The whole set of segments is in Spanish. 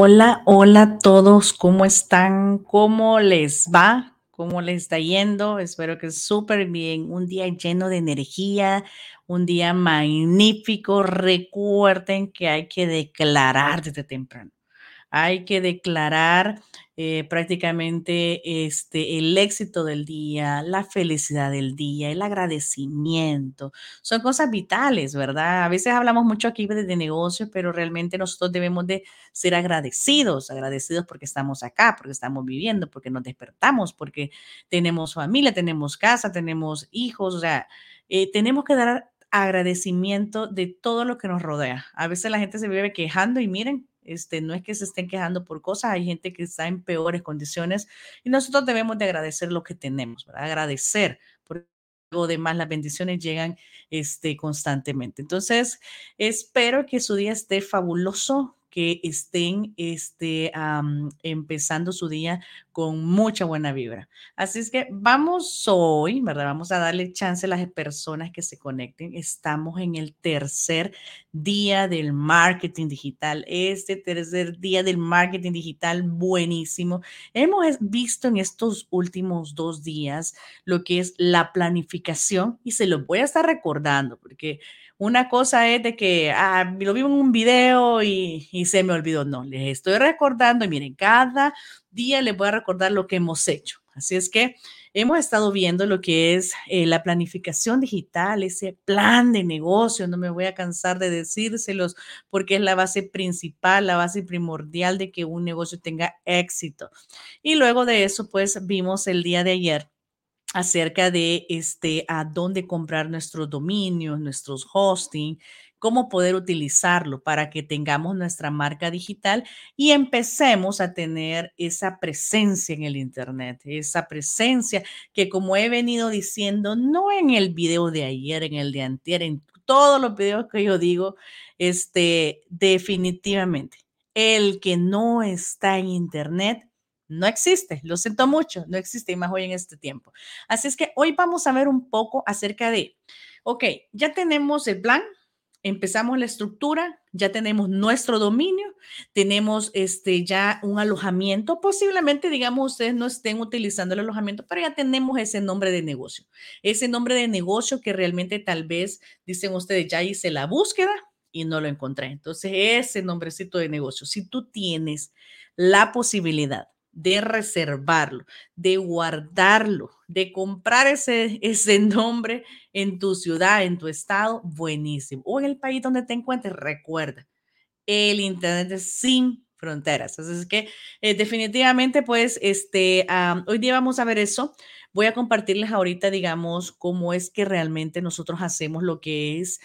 Hola, hola a todos, ¿cómo están? ¿Cómo les va? ¿Cómo les está yendo? Espero que súper bien. Un día lleno de energía, un día magnífico. Recuerden que hay que declarar desde temprano hay que declarar eh, prácticamente este, el éxito del día, la felicidad del día, el agradecimiento. Son cosas vitales, ¿verdad? A veces hablamos mucho aquí de, de negocios, pero realmente nosotros debemos de ser agradecidos, agradecidos porque estamos acá, porque estamos viviendo, porque nos despertamos, porque tenemos familia, tenemos casa, tenemos hijos, o sea, eh, tenemos que dar agradecimiento de todo lo que nos rodea. A veces la gente se vive quejando y miren, este, no es que se estén quejando por cosas, hay gente que está en peores condiciones y nosotros debemos de agradecer lo que tenemos, ¿verdad? Agradecer, porque lo demás las bendiciones llegan este, constantemente. Entonces, espero que su día esté fabuloso, que estén este, empezando su día con mucha buena vibra. Así es que vamos hoy, ¿verdad? Vamos a darle chance a las personas que se conecten. Estamos en el tercer día del marketing digital. Este tercer día del marketing digital, buenísimo. Hemos visto en estos últimos dos días lo que es la planificación y se lo voy a estar recordando porque una cosa es de que ah, lo vi en un video y, se me olvidó. No, les estoy recordando y miren, cada día les voy a recordar lo que hemos hecho. Así es que hemos estado viendo lo que es eh, la planificación digital, ese plan de negocio. No me voy a cansar de decírselos porque es la base principal, la base primordial de que un negocio tenga éxito. Y luego de eso, pues vimos el día de ayer acerca de este, a dónde comprar nuestros dominios, nuestros hosting, cómo poder utilizarlo para que tengamos nuestra marca digital y empecemos a tener esa presencia en el Internet, esa presencia que como he venido diciendo, no en el video de ayer, en el de antier, en todos los videos que yo digo, este, definitivamente, el que no está en Internet no existe, lo siento mucho, no existe y más hoy en este tiempo. Así es que hoy vamos a ver un poco acerca de, ok, ya tenemos el plan, empezamos la estructura, ya tenemos nuestro dominio, tenemos este ya un alojamiento, posiblemente digamos ustedes no estén utilizando el alojamiento, pero ya tenemos ese nombre de negocio, ese nombre de negocio que realmente tal vez dicen ustedes ya hice la búsqueda y no lo encontré. Entonces, ese nombrecito de negocio, si tú tienes la posibilidad de reservarlo, de guardarlo, de comprar ese, ese nombre en tu ciudad, en tu estado, buenísimo. O en el país donde te encuentres, recuerda, el Internet es sin fronteras. Así es que eh, definitivamente, pues, este, hoy día vamos a ver eso. Voy a compartirles ahorita, digamos, cómo es que realmente nosotros hacemos lo que es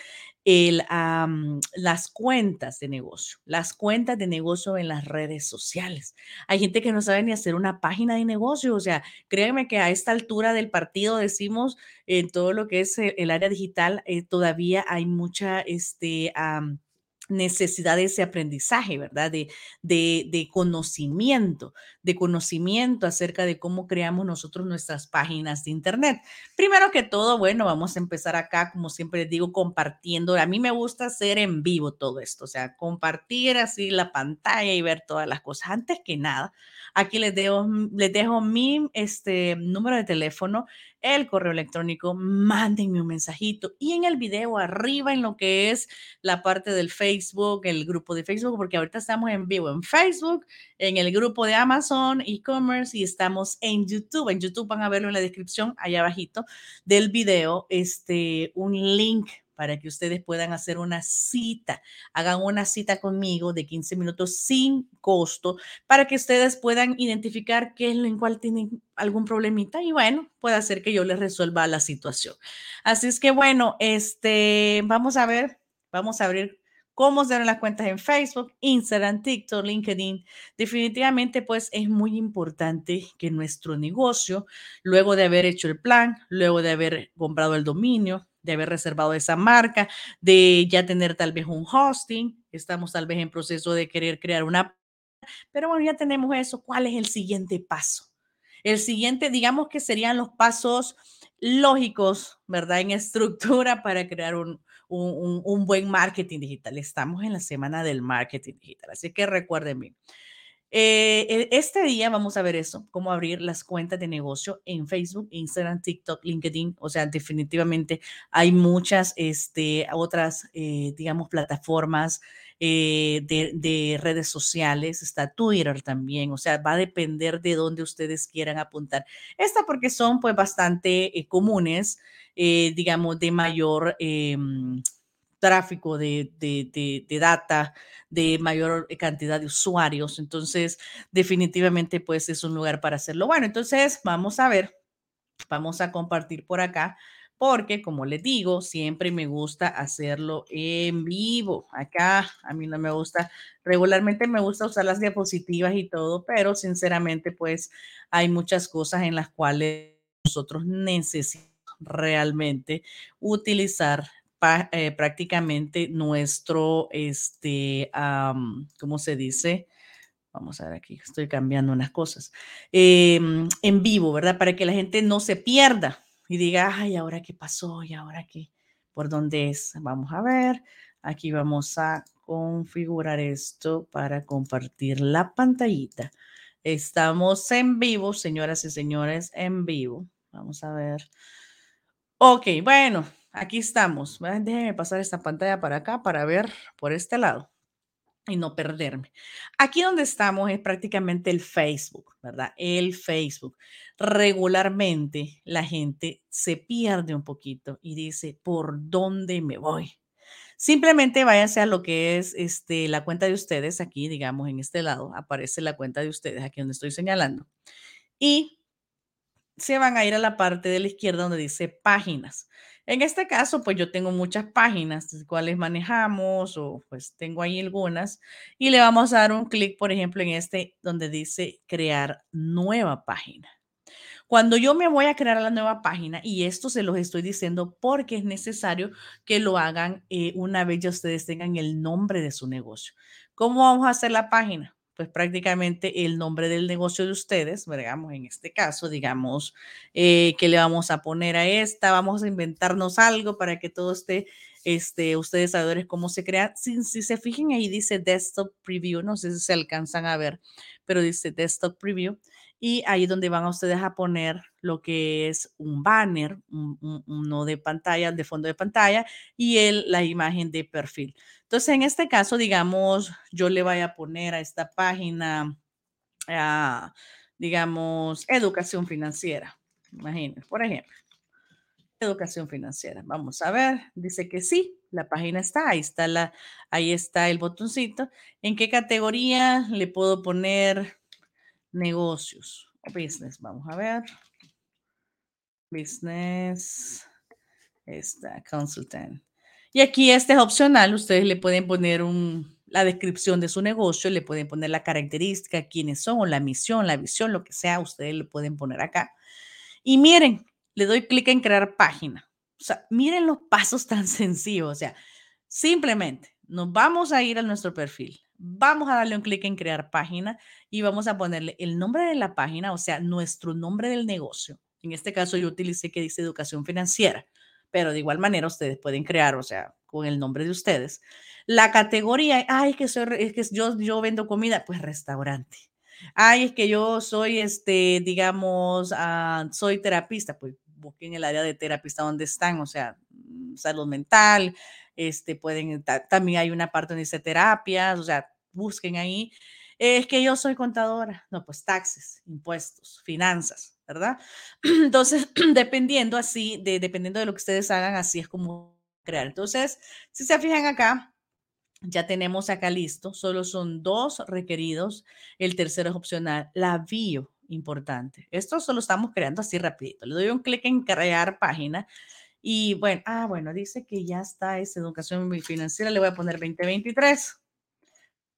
las cuentas de negocio, las cuentas de negocio en las redes sociales. Hay gente que no sabe ni hacer una página de negocio, o sea, créeme que a esta altura del partido decimos en todo lo que es eh, el, área digital, eh, todavía hay mucha, este, necesidad de ese aprendizaje, ¿verdad? De, conocimiento, de conocimiento acerca de cómo creamos nosotros nuestras páginas de Internet. Primero que todo, bueno, vamos a empezar acá, como siempre digo, compartiendo. A mí me gusta hacer en vivo todo esto, o sea, compartir así la pantalla y ver todas las cosas. Antes que nada, aquí les dejo, les dejo mi este, número de teléfono el correo electrónico, mándenme un mensajito y en el video arriba en lo que es la parte del Facebook, el grupo de Facebook, porque ahorita estamos en vivo en Facebook, en el grupo de Amazon e-commerce y estamos en YouTube. En YouTube van a verlo en la descripción allá abajito del video, este, un link para que ustedes puedan hacer una cita. Hagan una cita conmigo de 15 minutos sin costo para que ustedes puedan identificar qué es lo en cual tienen algún problemita y bueno, puede hacer que yo les resuelva la situación. Así es que bueno, este, vamos a ver, vamos a abrir cómo se las cuentas en Facebook, Instagram, TikTok, LinkedIn. Definitivamente, pues es muy importante que nuestro negocio, luego de haber hecho el plan, luego de haber comprado el dominio, de haber reservado esa marca, de ya tener tal vez un hosting, estamos tal vez en proceso de querer crear una, pero bueno, ya tenemos eso. ¿Cuál es el siguiente paso? El siguiente, digamos que serían los pasos lógicos, ¿verdad? En estructura para crear un, un, buen marketing digital. Estamos en la semana del marketing digital, así que recuerden bien. Eh, e, este día vamos a ver eso, cómo abrir las cuentas de negocio en Facebook, Instagram, TikTok, LinkedIn. O sea, definitivamente hay muchas este, otras, eh, digamos, plataformas eh, de, redes sociales. Está Twitter también. O sea, va a depender de dónde ustedes quieran apuntar. Esta porque son pues bastante comunes, digamos, de mayor em, tráfico de, de, data, de mayor cantidad de usuarios. Entonces, definitivamente, pues es un lugar para hacerlo. Bueno, entonces vamos a ver, vamos a compartir por acá, porque como les digo, siempre me gusta hacerlo en vivo. Acá a mí no me gusta, regularmente me gusta usar las diapositivas y todo, pero sinceramente, pues hay muchas cosas en las cuales nosotros necesitamos realmente utilizar eh, prácticamente nuestro, este, ¿cómo se dice? Vamos a ver aquí, estoy cambiando unas cosas. Em, en vivo, ¿verdad? Para que la gente no se pierda y diga, ay, ¿ahora qué pasó? ¿Y ahora qué? ¿Por dónde es? Vamos a ver. Aquí vamos a configurar esto para compartir la pantallita. Estamos en vivo, señoras y señores, en vivo. Vamos a ver. Ok, bueno, Aquí estamos. Déjenme pasar esta pantalla para acá para ver por este lado y no perderme. Aquí donde estamos es prácticamente el Facebook, ¿verdad? El Facebook. Regularmente la gente se pierde un poquito y dice, ¿por dónde me voy? Simplemente váyanse a lo que es este, la cuenta de ustedes, aquí, digamos, en este lado, aparece la cuenta de ustedes, aquí donde estoy señalando. Y se van a ir a la parte de la izquierda donde dice páginas. En este caso, pues yo tengo muchas páginas, cuales manejamos o pues tengo ahí algunas y le vamos a dar un clic, por ejemplo, en este donde dice crear nueva página. Cuando yo me voy a crear la nueva página, y esto se los estoy diciendo porque es necesario que lo hagan eh, una vez ya ustedes tengan el nombre de su negocio. ¿Cómo vamos a hacer la página? Pues prácticamente el nombre del negocio de ustedes, digamos, en este caso, digamos, eh, que le vamos a poner a esta, vamos a inventarnos algo para que todo esté, este, ustedes sabedores cómo se crea. Si, si se fijen ahí dice desktop preview, no sé si se alcanzan a ver, pero dice desktop preview y ahí es donde van a ustedes a poner lo que es un banner, uno de pantalla, de fondo de pantalla y el, la imagen de perfil. Entonces, en este caso, digamos, yo le voy a poner a esta página, ah, digamos, educación financiera. Imagínense, por ejemplo, educación financiera. Vamos a ver, dice que sí, la página está, ahí está, la, ahí está el botoncito. ¿En qué categoría le puedo poner negocios o business. Vamos a ver. Business. Está, consultant. Y aquí este es opcional. Ustedes le pueden poner un, la descripción de su negocio, le pueden poner la característica, quiénes son, la misión, la visión, lo que sea, ustedes le pueden poner acá. Y miren, le doy clic en crear página. O sea, miren los pasos tan sencillos. O sea, simplemente nos vamos a ir a nuestro perfil. Vamos a darle un clic en crear página y vamos a ponerle el nombre de la página, o sea, nuestro nombre del negocio. En este caso yo utilicé que dice educación financiera, pero de igual manera ustedes pueden crear, o sea, con el nombre de ustedes. La categoría, ay, que, soy, es que yo, yo vendo comida, pues restaurante. Ay, es que yo soy, este, digamos, ah, soy terapista, pues busquen el área de terapista donde están, o sea, mm, salud mental, este, pueden, también hay una parte donde dice terapias, o sea, busquen ahí. Es que yo soy contadora. No, pues taxes, impuestos, finanzas, ¿verdad? Entonces, dependiendo así, de, dependiendo de lo que ustedes hagan, así es como crear. Entonces, si se fijan acá, ya tenemos acá listo. Solo son dos requeridos. El tercero es opcional. La bio, importante. Esto solo estamos creando así rapidito. Le doy un clic en crear página. Y bueno, ah, bueno, dice que ya está esa educación financiera. Le voy a poner 2023.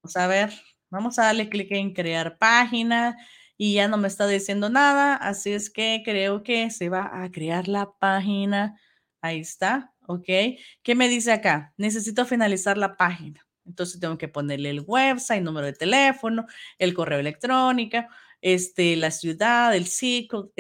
Vamos a ver, vamos a darle clic en crear página y ya no me está diciendo nada, así es que creo que se va a crear la página. Ahí está, ¿ok? ¿Qué me dice acá? Necesito finalizar la página. Entonces tengo que ponerle el website, número de teléfono, el correo electrónico, este, la ciudad, el zip code,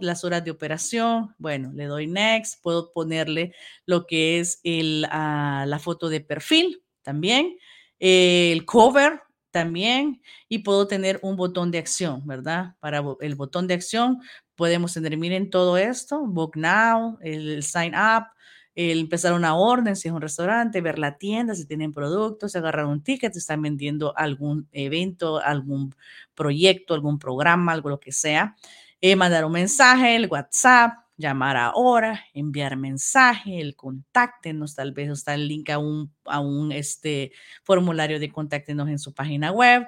el las horas de operación. Bueno, le doy next, puedo ponerle lo que es el, ah, la foto de perfil también el cover, también y puedo tener un botón de acción, ¿verdad? Para el botón de acción podemos tener, miren todo esto, Book Now, el Sign Up, el empezar una orden, si es un restaurante, ver la tienda, si tienen productos, agarrar un ticket, si están vendiendo algún evento, algún proyecto, algún programa, algo lo que sea. Eh, mandar un mensaje, el WhatsApp, llamar ahora, enviar mensaje, el contáctenos, tal vez está el link a un, a un este, formulario de contáctenos en su página web,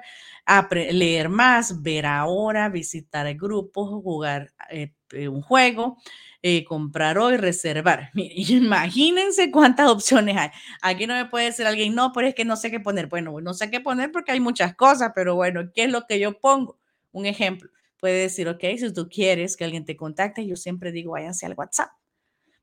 leer más, ver ahora, visitar el grupo, jugar eh, eh, un juego, eh, comprar hoy, reservar. imagínense cuántas opciones hay. Aquí no me puede decir alguien, no, pero es que no sé qué poner. Bueno, no sé qué poner porque hay muchas cosas, pero bueno, ¿qué es lo que yo pongo? Un ejemplo puede decir, ok, si tú quieres que alguien te contacte, yo siempre digo, váyanse al WhatsApp.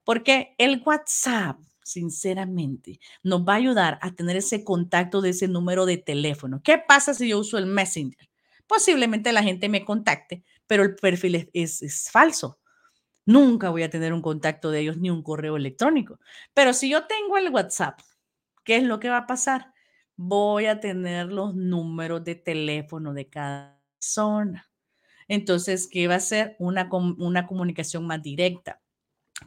Porque el WhatsApp, sinceramente, nos va a ayudar a tener ese contacto de ese número de teléfono. ¿Qué pasa si yo uso el Messenger? Posiblemente la gente me contacte, pero el perfil es, es, falso. Nunca voy a tener un contacto de ellos ni un correo electrónico. Pero si yo tengo el WhatsApp, ¿qué es lo que va a pasar? Voy a tener los números de teléfono de cada persona. Entonces, ¿qué va a ser? Una, una comunicación más directa.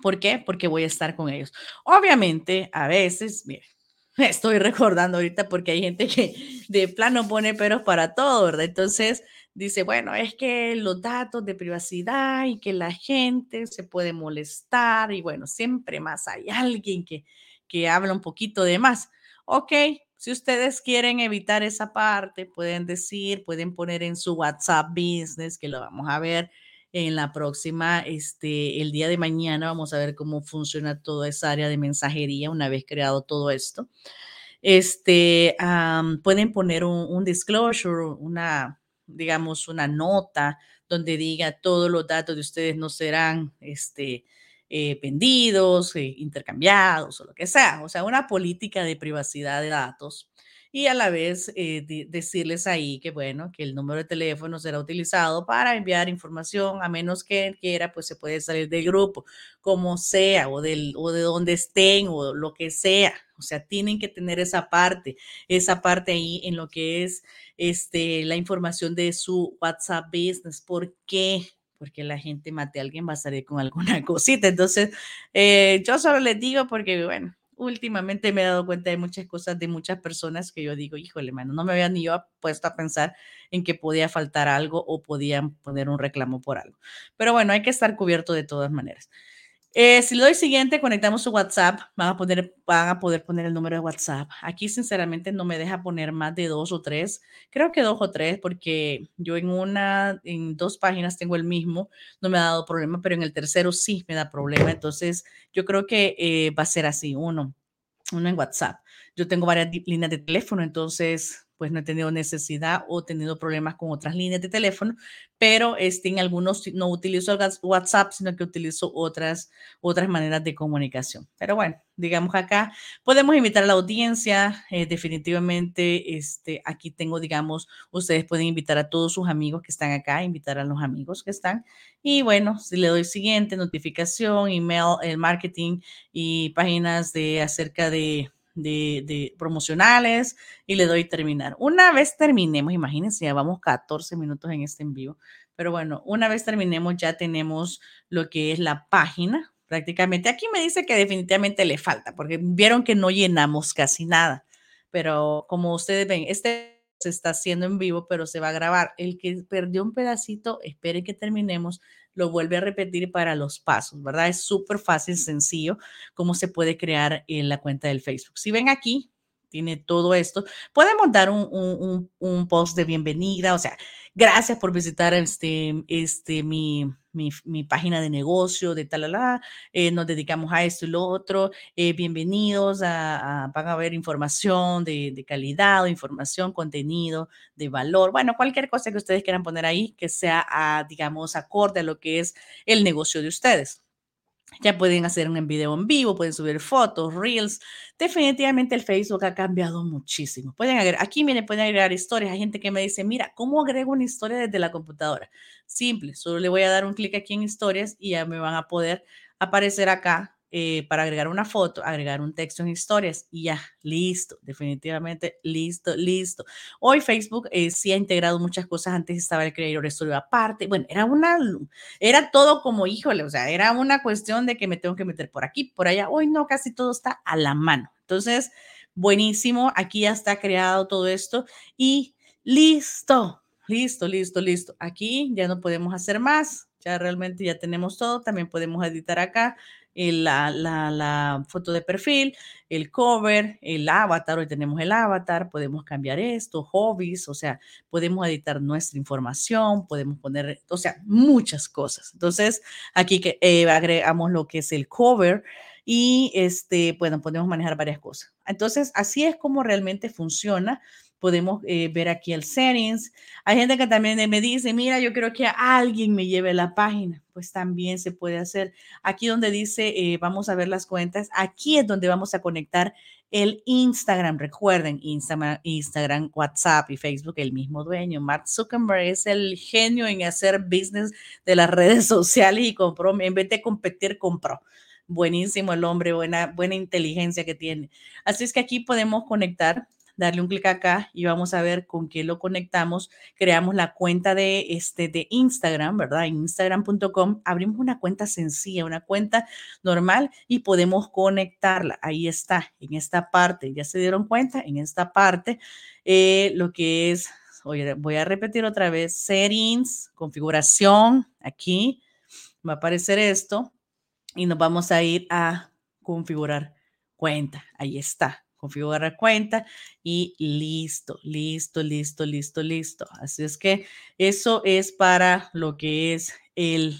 ¿Por qué? Porque voy a estar con ellos. Obviamente, a veces, mire, estoy recordando ahorita porque hay gente que de plano pone peros para todo, ¿verdad? Entonces dice, bueno, es que los datos de privacidad y que la gente se puede molestar y bueno, siempre más hay alguien que, que habla un poquito de más. Ok, si ustedes quieren evitar esa parte, pueden decir, pueden poner en su WhatsApp Business, que lo vamos a ver en la próxima, este, el día de mañana vamos a ver cómo funciona toda esa área de mensajería una vez creado todo esto. Este, pueden poner un, un disclosure, una, digamos, una nota donde diga todos los datos de ustedes no serán, este, eh, vendidos, eh, intercambiados o lo que sea. O sea, una política de privacidad de datos y a la vez eh, decirles ahí que, bueno, que el número de teléfono será utilizado para enviar información, a menos que quiera, pues se puede salir del grupo, como sea, o, del, o de donde estén, o lo que sea. O sea, tienen que tener esa parte, esa parte ahí en lo que es este, la información de su WhatsApp Business. ¿Por qué? Porque la gente mate a alguien va a salir con alguna cosita. Entonces, eh, yo solo les digo porque, bueno, últimamente me he dado cuenta de muchas cosas de muchas personas que yo digo, híjole, mano, no me había ni yo puesto a pensar en que podía faltar algo o podían poner un reclamo por algo. Pero bueno, hay que estar cubierto de todas maneras. Eh, si le doy siguiente, conectamos su WhatsApp, van a, poder, van a poder poner el número de WhatsApp. Aquí, sinceramente, no me deja poner más de dos o tres. Creo que dos o tres, porque yo en una, en dos páginas tengo el mismo, no me ha dado problema, pero en el tercero sí me da problema. Entonces, yo creo que eh, va a ser así, uno, uno en WhatsApp. Yo tengo varias líneas de teléfono, entonces pues no he tenido necesidad o tenido problemas con otras líneas de teléfono, pero este, en algunos no utilizo WhatsApp, sino que utilizo otras, otras maneras de comunicación. Pero bueno, digamos acá podemos invitar a la audiencia, eh, definitivamente este, aquí tengo, digamos, ustedes pueden invitar a todos sus amigos que están acá, invitar a los amigos que están. Y bueno, si le doy siguiente, notificación, email, el marketing y páginas de acerca de de, promocionales y le doy terminar. Una vez terminemos, imagínense, ya vamos 14 minutos en este en vivo, pero bueno, una vez terminemos ya tenemos lo que es la página. Prácticamente aquí me dice que definitivamente le falta, porque vieron que no llenamos casi nada, pero como ustedes ven, este se está haciendo en vivo, pero se va a grabar. El que perdió un pedacito, espere que terminemos lo vuelve a repetir para los pasos, ¿verdad? Es súper fácil, sencillo, cómo se puede crear en la cuenta del Facebook. Si ven aquí, tiene todo esto. Podemos dar un, un, post de bienvenida, o sea, gracias por visitar este, este, mi, mi, página de negocio, de tal, eh, nos dedicamos a esto y lo otro. Eh, bienvenidos a, van a ver información de, calidad, información, contenido de valor, bueno, cualquier cosa que ustedes quieran poner ahí que sea, a, digamos, acorde a lo que es el negocio de ustedes. Ya pueden hacer un video en vivo, pueden subir fotos, reels. Definitivamente el Facebook ha cambiado muchísimo. Pueden agregar, aquí miren, pueden agregar historias. Hay gente que me dice, mira, ¿cómo agrego una historia desde la computadora? Simple, solo le voy a dar un clic aquí en historias y ya me van a poder aparecer acá eh, para agregar una foto, agregar un texto en historias y ya, listo, definitivamente listo, listo. Hoy Facebook eh, sí ha integrado muchas cosas, antes estaba el Creator Studio aparte, bueno, era una, era todo como, híjole, o sea, era una cuestión de que me tengo que meter por aquí, por allá, hoy no, casi todo está a la mano. Entonces, buenísimo, aquí ya está creado todo esto y listo, listo, listo, listo. Aquí ya no podemos hacer más, ya realmente ya tenemos todo, también podemos editar acá la, la, la, foto de perfil, el cover, el avatar, hoy tenemos el avatar, podemos cambiar esto, hobbies, o sea, podemos editar nuestra información, podemos poner, o sea, muchas cosas. Entonces, aquí que eh, agregamos lo que es el cover y este, bueno, podemos manejar varias cosas. Entonces, así es como realmente funciona podemos eh, ver aquí el settings. Hay gente que también me dice, mira, yo quiero que alguien me lleve la página. Pues también se puede hacer. Aquí donde dice, eh, vamos a ver las cuentas, aquí es donde vamos a conectar el Instagram. Recuerden, Instagram, Instagram, WhatsApp y Facebook, el mismo dueño. Mark Zuckerberg es el genio en hacer business de las redes sociales y compró, en vez de competir, compró buenísimo el hombre, buena, buena inteligencia que tiene. Así es que aquí podemos conectar darle un clic acá y vamos a ver con qué lo conectamos. Creamos la cuenta de, este, de Instagram, ¿verdad? Instagram.com abrimos una cuenta sencilla, una cuenta normal y podemos conectarla. Ahí está, en esta parte. ¿Ya se dieron cuenta? En esta parte, eh, lo que es, voy a repetir otra vez, settings, configuración, aquí va a aparecer esto y nos vamos a ir a configurar cuenta. Ahí está configurar cuenta y listo, listo, listo, listo, listo. Así es que eso es para lo que es el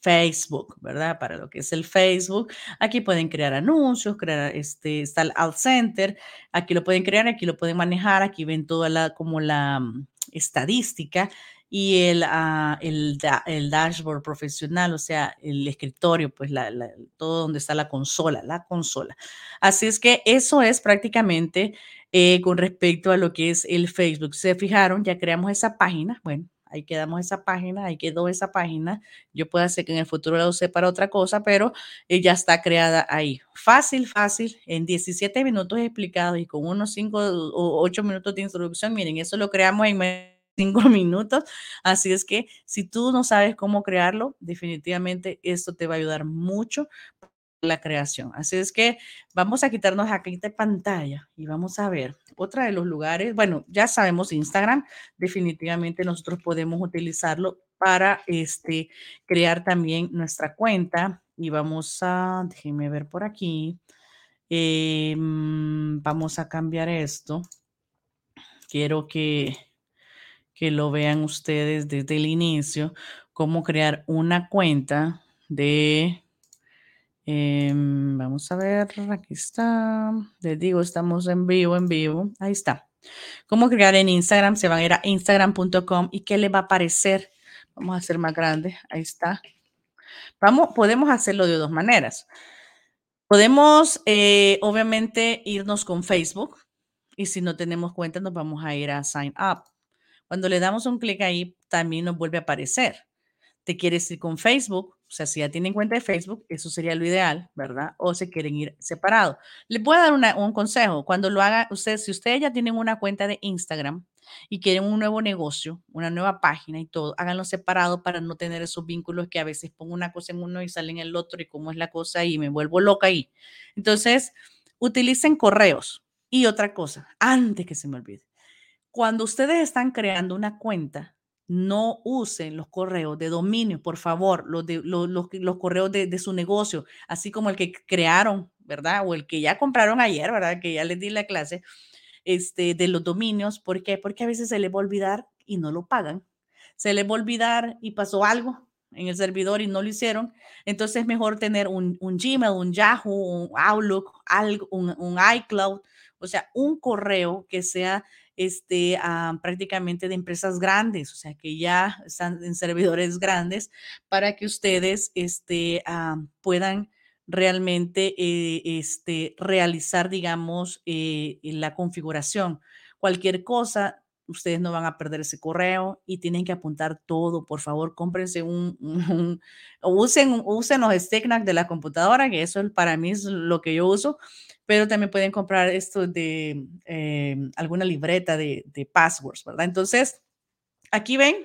Facebook, ¿verdad? Para lo que es el Facebook. Aquí pueden crear anuncios, crear este, está el Alt Center. Aquí lo pueden crear, aquí lo pueden manejar. Aquí ven toda la, como la mm, estadística y el, ah, el, el, dashboard profesional, o sea, el escritorio, pues la, todo donde está la consola, la consola. Así es que eso es prácticamente eh, con respecto a lo que es el Facebook. ¿Se fijaron? Ya creamos esa página. Bueno, ahí quedamos esa página, ahí quedó esa página. Yo puedo hacer que en el futuro la use para otra cosa, pero eh, ya está creada ahí. Fácil, fácil, en 17 minutos explicados y con unos 5 o 8 minutos de introducción. Miren, eso lo creamos en cinco minutos. Así es que si tú no sabes cómo crearlo, definitivamente esto te va a ayudar mucho la creación. Así es que vamos a quitarnos aquí de pantalla y vamos a ver otra de los lugares. Bueno, ya sabemos Instagram, definitivamente nosotros podemos utilizarlo para este, crear también nuestra cuenta y vamos a, déjenme ver por aquí, em, vamos a cambiar esto. Quiero que que lo vean ustedes desde el inicio, cómo crear una cuenta de, em, vamos a ver, aquí está, les digo, estamos en vivo, en vivo, ahí está. Cómo crear en Instagram, se van a ir a instagram.com y qué le va a aparecer. Vamos a hacer más grande, ahí está. Vamos, podemos hacerlo de dos maneras. Podemos, eh, obviamente, irnos con Facebook y si no tenemos cuenta, nos vamos a ir a Sign Up. Cuando le damos un clic ahí, también nos vuelve a aparecer. Te quieres ir con Facebook, o sea, si ya tienen cuenta de Facebook, eso sería lo ideal, ¿verdad? O se quieren ir separado. Les voy a dar un consejo. Cuando lo haga, ustedes, si ustedes ya tienen una cuenta de Instagram y quieren un nuevo negocio, una nueva página y todo, háganlo separado para no tener esos vínculos que a veces pongo una cosa en uno y sale en el otro y cómo es la cosa y me vuelvo loca ahí. Entonces, utilicen correos. Y otra cosa, antes que se me olvide, cuando ustedes están creando una cuenta, no usen los correos de dominio, por favor, los, de, los, los, correos de, de, su negocio, así como el que crearon, ¿verdad? O el que ya compraron ayer, ¿verdad? Que ya les di la clase este, de los dominios. ¿Por qué? Porque a veces se les va a olvidar y no lo pagan. Se les va a olvidar y pasó algo en el servidor y no lo hicieron. Entonces es mejor tener un, un Gmail, un Yahoo, un Outlook, algo, un, un iCloud, o sea, un correo que sea este, prácticamente de empresas grandes, o sea, que ya están en servidores grandes para que ustedes este, ah, puedan realmente eh, este, realizar, digamos, eh, la configuración. Cualquier cosa, ustedes no van a perder ese correo y tienen que apuntar todo. Por favor, cómprense un, usen, usen los sticknack de la computadora, que eso para mí es lo que yo uso, pero también pueden comprar esto de eh, alguna libreta de, passwords, ¿verdad? Entonces, aquí ven,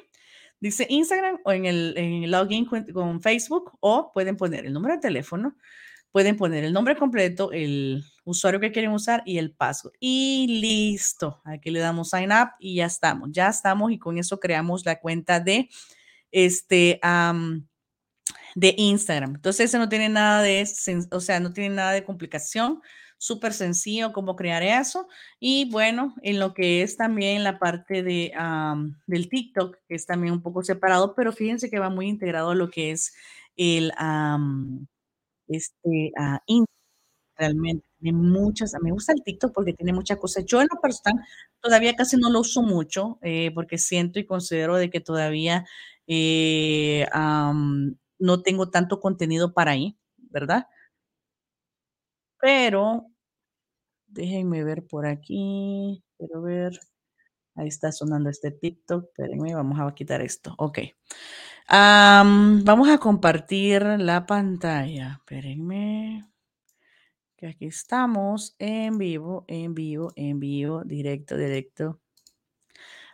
dice Instagram o en el, login con, Facebook o pueden poner el número de teléfono, pueden poner el nombre completo, el usuario que quieren usar y el password. Y listo. Aquí le damos sign up y ya estamos. Ya estamos y con eso creamos la cuenta de este de Instagram. Entonces, eso no tiene nada de, o sea, no tiene nada de complicación. Súper sencillo cómo crear eso. Y bueno, en lo que es también la parte de, del TikTok, que es también un poco separado, pero fíjense que va muy integrado lo que es el, um, este, uh, realmente muchas, me gusta el TikTok porque tiene muchas cosas. Yo en lo personal todavía casi no lo uso mucho eh, porque siento y considero de que todavía eh, no tengo tanto contenido para ahí, ¿verdad? Pero déjenme ver por aquí, quiero ver. Ahí está sonando este TikTok. Espérenme, vamos a quitar esto. Ok. Vamos a compartir la pantalla. Espérenme que aquí estamos en vivo, en vivo, en vivo, directo, directo.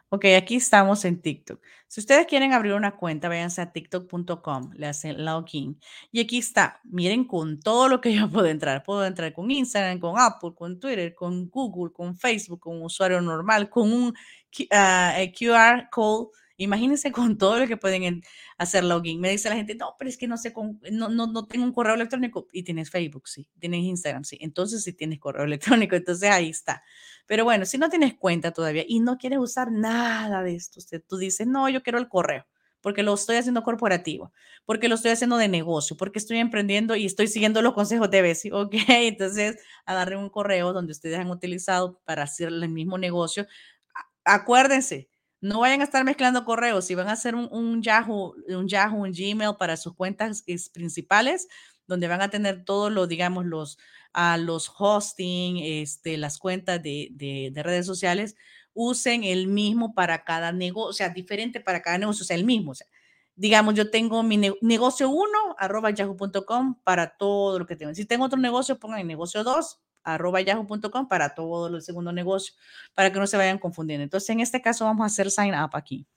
Ok, aquí estamos en TikTok. Si ustedes quieren abrir una cuenta, váyanse a tiktok.com, le hacen login. Y aquí está, miren con todo lo que yo puedo entrar. Puedo entrar con Instagram, con Apple, con Twitter, con Google, con Facebook, con un usuario normal, con un QR ah, code Imagínense con todo lo que pueden hacer login. Me dice la gente, no, pero es que no sé, no, no, no tengo un correo electrónico. Y tienes Facebook, sí. Tienes Instagram, sí. Entonces sí tienes correo electrónico. Entonces ahí está. Pero bueno, si no tienes cuenta todavía y no quieres usar nada de esto, usted, tú dices, no, yo quiero el correo porque lo estoy haciendo corporativo, porque lo estoy haciendo de negocio, porque estoy emprendiendo y estoy siguiendo los consejos de Bessie. Ok, entonces agarren un correo donde ustedes han utilizado para hacer el mismo negocio. Acuérdense, no vayan a estar mezclando correos. Si van a hacer un, Yahoo, un Yahoo, un Gmail para sus cuentas principales, donde van a tener todos los, digamos, los, a los hosting, este, las cuentas de, redes sociales, usen el mismo para cada negocio, o sea, diferente para cada negocio, o sea, el mismo. O sea, digamos, yo tengo mi negocio 1, arroba yahoo.com para todo lo que tengo. Si tengo otro negocio, pongan el negocio 2 arroba yahoo.com para todo el segundo negocio, para que no se vayan confundiendo. Entonces, en este caso vamos a hacer sign up aquí.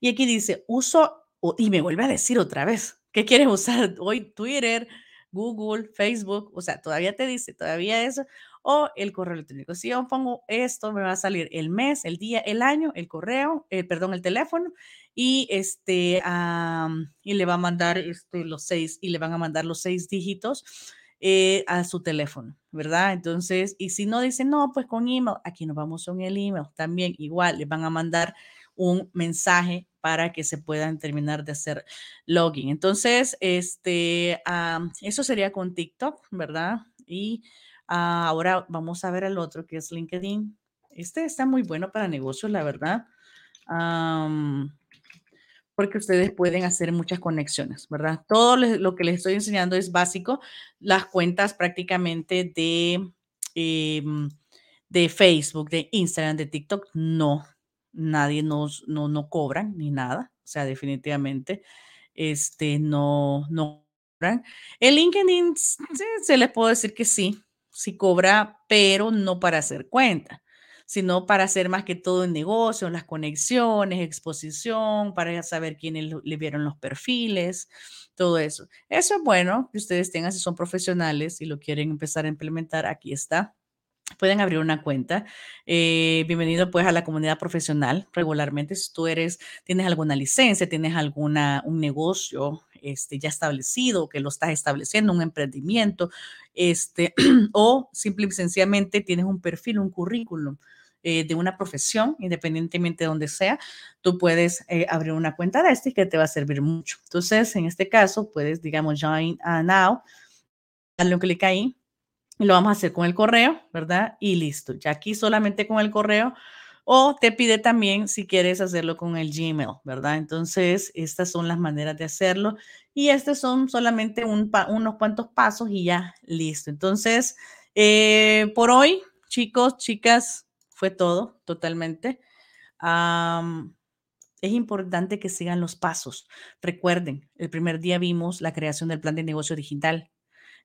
Y aquí dice, uso, y me vuelve a decir otra vez, ¿qué quieres usar hoy? Twitter, Google, Facebook, o sea, todavía te dice, todavía eso, o el correo electrónico. Si yo pongo esto, me va a salir el mes, el día, el año, el correo, eh, perdón, el teléfono, y este, y le va a mandar este, los seis, y le van a mandar los seis dígitos eh, a su teléfono, ¿verdad? Entonces, y si no dicen, no, pues con email, aquí nos vamos con el email, también igual les van a mandar un mensaje para que se puedan terminar de hacer login. Entonces, este, eso sería con TikTok, ¿verdad? Y ah, ahora vamos a ver el otro que es LinkedIn. Este está muy bueno para negocios, la verdad porque ustedes pueden hacer muchas conexiones, ¿verdad? Todo lo que les estoy enseñando es básico. Las cuentas prácticamente de, em, de Facebook, de Instagram, de TikTok, no, nadie nos, no, no cobran ni nada. O sea, definitivamente, este, no, no cobran. El LinkedIn, se les puedo decir que sí, sí cobra, pero no para hacer cuenta sino para hacer más que todo en negocios, las conexiones, exposición, para saber quiénes le vieron los perfiles, todo eso. Eso es bueno que ustedes tengan si son profesionales y lo quieren empezar a implementar. Aquí está pueden abrir una cuenta. Eh, bienvenido pues a la comunidad profesional. Regularmente, si tú eres, tienes alguna licencia, tienes alguna, un negocio este, ya establecido, que lo estás estableciendo, un emprendimiento, este, o simple y sencillamente tienes un perfil, un currículum eh, de una profesión, independientemente de donde sea, tú puedes eh, abrir una cuenta de este que te va a servir mucho. Entonces, en este caso, puedes, digamos, join now, darle un clic ahí, y lo vamos a hacer con el correo, ¿verdad? Y listo. Ya aquí solamente con el correo. O te pide también si quieres hacerlo con el Gmail, ¿verdad? Entonces, estas son las maneras de hacerlo. Y estos son solamente un unos cuantos pasos y ya listo. Entonces, eh, por hoy, chicos, chicas, fue todo, totalmente. es importante que sigan los pasos. Recuerden, el primer día vimos la creación del plan de negocio digital.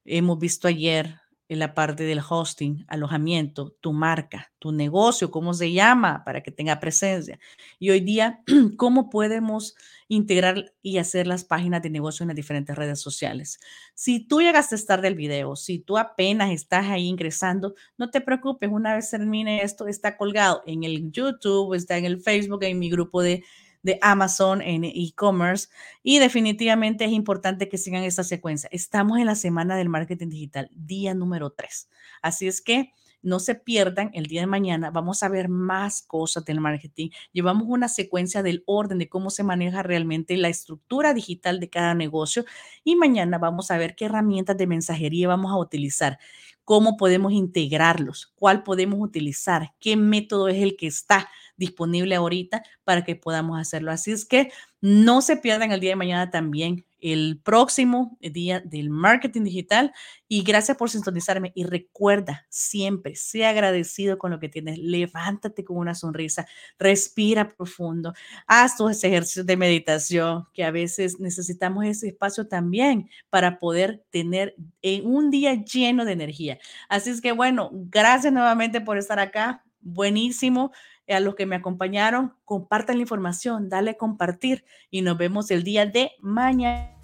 Hemos visto ayer en la parte del hosting, alojamiento, tu marca, tu negocio, cómo se llama para que tenga presencia. Y hoy día, cómo podemos integrar y hacer las páginas de negocio en las diferentes redes sociales. Si tú llegaste estar del video, si tú apenas estás ahí ingresando, no te preocupes, una vez termine esto, está colgado en el YouTube, está en el Facebook, en mi grupo de de Amazon en e-commerce y definitivamente es importante que sigan esta secuencia. Estamos en la semana del marketing digital, día número 3. Así es que no se pierdan el día de mañana. Vamos a ver más cosas del marketing. Llevamos una secuencia del orden de cómo se maneja realmente la estructura digital de cada negocio y mañana vamos a ver qué herramientas de mensajería vamos a utilizar, cómo podemos integrarlos, cuál podemos utilizar, qué método es el que está disponible ahorita para que podamos hacerlo. Así es que no se pierdan el día de mañana también el próximo día del marketing digital. Y gracias por sintonizarme. Y recuerda siempre, sea agradecido con lo que tienes, levántate con una sonrisa, respira profundo, haz tus ejercicios de meditación que a veces necesitamos ese espacio también para poder tener un día lleno de energía. Así es que bueno, gracias nuevamente por estar acá, buenísimo a los que me acompañaron, compartan la información, dale compartir y nos vemos el día de mañana.